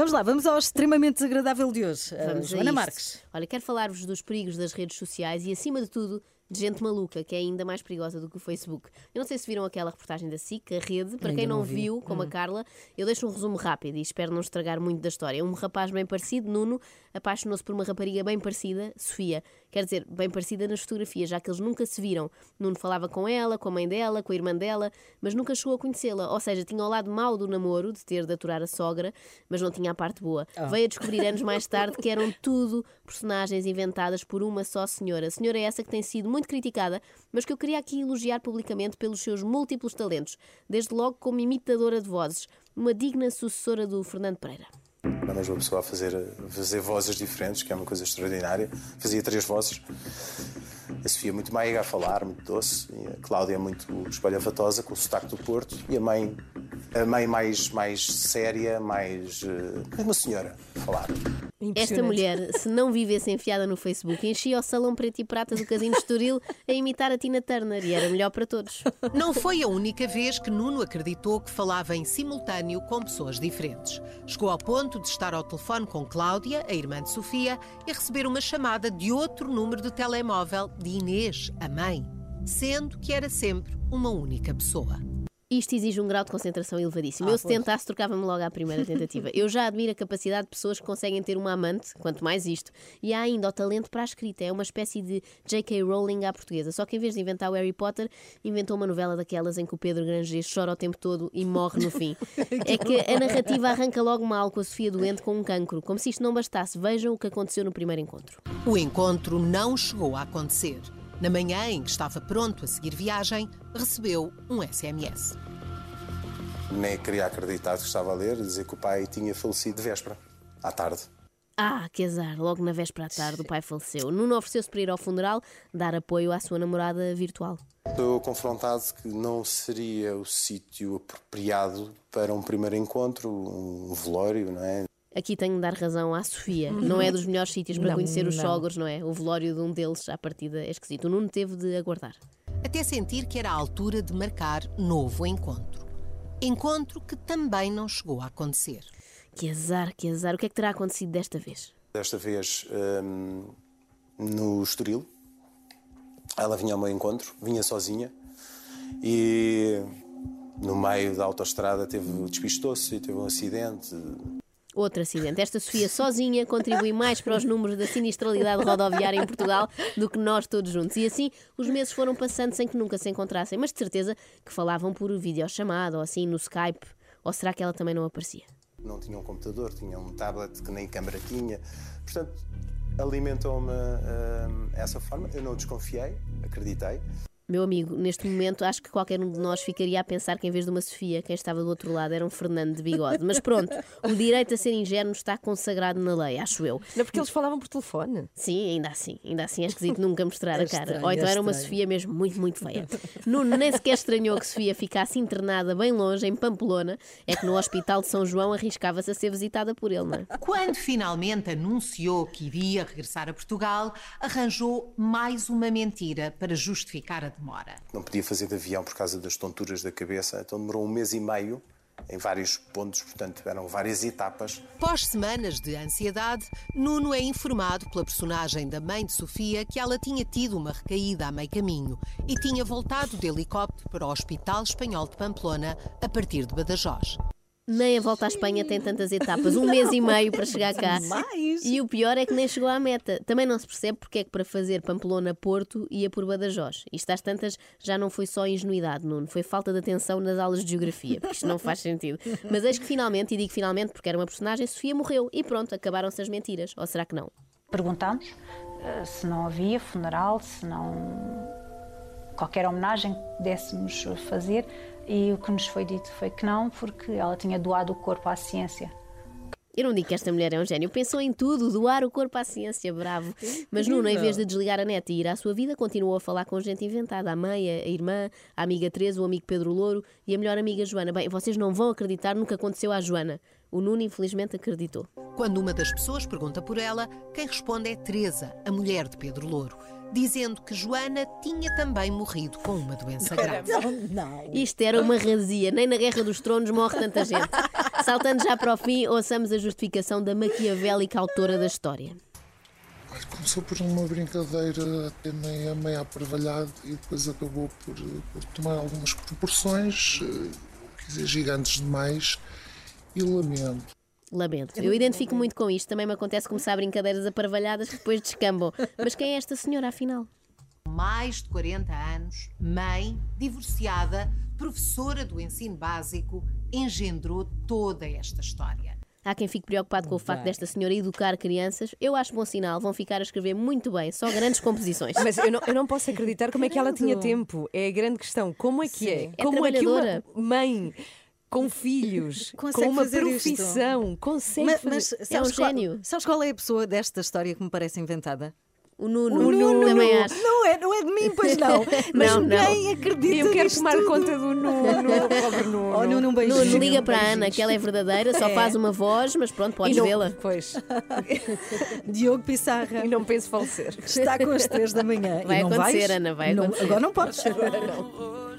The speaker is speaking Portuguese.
Vamos lá, vamos ao extremamente desagradável de hoje. Uh, Vamos a Joana isto. Marques. Olha, quero falar-vos dos perigos das redes sociais e, acima de tudo, de gente maluca, que é ainda mais perigosa do que o Facebook. Eu não sei se viram aquela reportagem da SIC, a rede. Para quem não, não vi. viu, como a Carla, eu deixo um resumo rápido e espero não estragar muito da história. Um rapaz bem parecido, Nuno, apaixonou-se por uma rapariga bem parecida, Sofia. Quer dizer, bem parecida nas fotografias, já que eles nunca se viram. Nuno falava com ela, com a mãe dela, com a irmã dela, mas nunca chegou a conhecê-la. Ou seja, tinha o lado mau do namoro, de ter de aturar a sogra, mas não tinha a parte boa. Veio a descobrir anos mais tarde que eram tudo personagens inventadas por uma só senhora. A senhora é essa que tem sido muito criticada, mas que eu queria aqui elogiar publicamente pelos seus múltiplos talentos, desde logo como imitadora de vozes, uma digna sucessora do Fernando Pereira. Arranjas uma pessoa a fazer, fazer vozes diferentes, que é uma coisa extraordinária. Fazia três vozes. A Sofia muito meiga a falar, muito doce. A Cláudia muito espalhafatosa, com o sotaque do Porto. E a mãe, a mãe mais, mais séria, mais. eh, uma senhora a falar. Esta mulher, se não vivesse enfiada no Facebook, enchia o salão preto e prata do Casino de Estoril a imitar a Tina Turner e era melhor para todos. Não foi a única vez que Nuno acreditou que falava em simultâneo com pessoas diferentes. Chegou ao ponto de estar ao telefone com Cláudia, a irmã de Sofia, e receber uma chamada de outro número de telemóvel de Inês, a mãe, sendo que era sempre uma única pessoa. Isto exige um grau de concentração elevadíssimo. eu, se tentasse, trocava-me logo à primeira tentativa. Eu já admiro a capacidade de pessoas que conseguem ter uma amante, quanto mais isto. E há ainda o talento para a escrita. É uma espécie de J.K. Rowling à portuguesa. Só que em vez de inventar o Harry Potter, inventou uma novela daquelas em que o Pedro Granger chora o tempo todo e morre no fim. é que a narrativa arranca logo mal com a Sofia doente com um cancro. Como se isto não bastasse, vejam o que aconteceu no primeiro encontro. O encontro não chegou a acontecer. Na manhã em que estava pronto a seguir viagem, recebeu um SMS. Nem queria acreditar que estava a ler, dizer que o pai tinha falecido de véspera, à tarde. Ah, que azar! Logo na véspera à tarde o pai faleceu. Nuno ofereceu-se para ir ao funeral dar apoio à sua namorada virtual. Estou confrontado que não seria o sítio apropriado para um primeiro encontro, um velório, não é? Aqui tenho de dar razão à Sofia. Não é dos melhores sítios para Não, conhecer os não. sogros, não é? O velório de um deles, à partida, é esquisito. O Nuno teve de aguardar. até sentir que era a altura de marcar novo encontro. Encontro que também não chegou a acontecer. Que azar, que azar. O que é que terá acontecido desta vez? Desta vez hum, no Estoril. Ela vinha ao meu encontro, vinha sozinha e no meio da autoestrada teve despistou-se e teve um acidente. Outro acidente. Esta Sofia sozinha contribui mais para os números da sinistralidade rodoviária em Portugal do que nós todos juntos. E assim os meses foram passando sem que nunca se encontrassem, mas de certeza que falavam por videochamada ou assim no Skype. Ou será que ela também não aparecia? Não tinha um computador, tinha um tablet que nem câmara tinha. Portanto, alimentou-me hum, essa forma. Eu não desconfiei, acreditei. Meu amigo, neste momento acho que qualquer um de nós ficaria a pensar que em vez de uma Sofia, quem estava do outro lado era um Fernando de bigode. Mas pronto, o direito a ser ingênuo está consagrado na lei, acho eu. Não, porque eles falavam por telefone. Sim, ainda assim, ainda assim é esquisito nunca mostrar É a cara. estranho, Ou então é era uma. Sofia mesmo muito, muito feia. Nuno nem sequer estranhou que Sofia ficasse internada bem longe, em Pamplona. É que no Hospital de São João arriscava-se a ser visitada por ele, não é? Quando finalmente anunciou que iria regressar a Portugal, arranjou mais uma mentira para justificar a demora. Não podia fazer de avião por causa das tonturas da cabeça, então demorou um mês e meio em vários pontos, portanto eram várias etapas. Pós semanas de ansiedade, Nuno é informado pela personagem da mãe de Sofia que ela tinha tido uma recaída a meio caminho e tinha voltado de helicóptero para o Hospital Espanhol de Pamplona a partir de Badajoz. Nem a volta à Espanha tem tantas etapas, um mês e meio para chegar cá. Mais. E o pior é que nem chegou à meta. Também não se percebe porque é que para fazer Pamplona-Porto ia por Badajoz. Isto às tantas já não foi só ingenuidade, Nuno, foi falta de atenção nas aulas de geografia, porque isto não faz sentido. Mas eis que finalmente, e digo finalmente porque era uma personagem, Sofia morreu e pronto, acabaram-se as mentiras. Ou será que não? Perguntámos eh, se não havia funeral, se não qualquer homenagem que pudéssemos fazer e o que nos foi dito foi que não, porque ela tinha doado o corpo à ciência. Eu não digo que esta mulher é um gênio, pensou em tudo, doar o corpo à ciência, bravo. Mas Nuno, em vez de desligar a net e ir à sua vida, continuou a falar com gente inventada, a mãe, a irmã, a amiga Teresa, o amigo Pedro Louro e a melhor amiga Joana. Bem, vocês não vão acreditar no que aconteceu à Joana. O Nuno, infelizmente, acreditou. Quando uma das pessoas pergunta por ela, quem responde é Teresa, a mulher de Pedro Louro, dizendo que Joana tinha também morrido com uma doença grave. Não, não. Isto era uma razia, nem na Guerra dos Tronos morre tanta gente. Saltando já para o fim, ouçamos a justificação da maquiavélica autora da história. Começou por uma brincadeira até meio, meio aparvalhada e depois acabou por, por tomar algumas proporções, eh, quer dizer, gigantes demais e lamento. Lamento. Eu identifico muito com isto. Também me acontece começar brincadeiras aparvalhadas que depois descambam. Mas quem é esta senhora, afinal? Mais de 40 anos, mãe, divorciada, professora do ensino básico, engendrou toda esta história. Há quem fique preocupado com o facto desta senhora educar crianças. Eu acho bom sinal, vão ficar a escrever muito bem, só grandes composições. Mas eu não, eu não posso acreditar como é que ela tinha tempo. É a grande questão. Como é que é? É Como é que uma mãe com filhos, Consegue com uma fazer isto? profissão, consegue Mas, fazer... mas É um sabes, qual, gênio. sabes qual é a pessoa desta história que me parece inventada? O Nuno, O Nuno. também acho. Não é, não é de mim, pois não. Mas Não, não. ninguém acredita Eu quero tomar tudo. conta do Nuno, pobre Nuno. Oh, Nuno, um. Nuno, liga para a. Ana, que ela é verdadeira, só faz uma voz, mas pronto, podes não- vê-la. Pois, Diogo Pissarra e não penso falecer. está com as três da manhã. Vai não acontecer? Ana, vai Não- acontecer. Agora não podes. rosto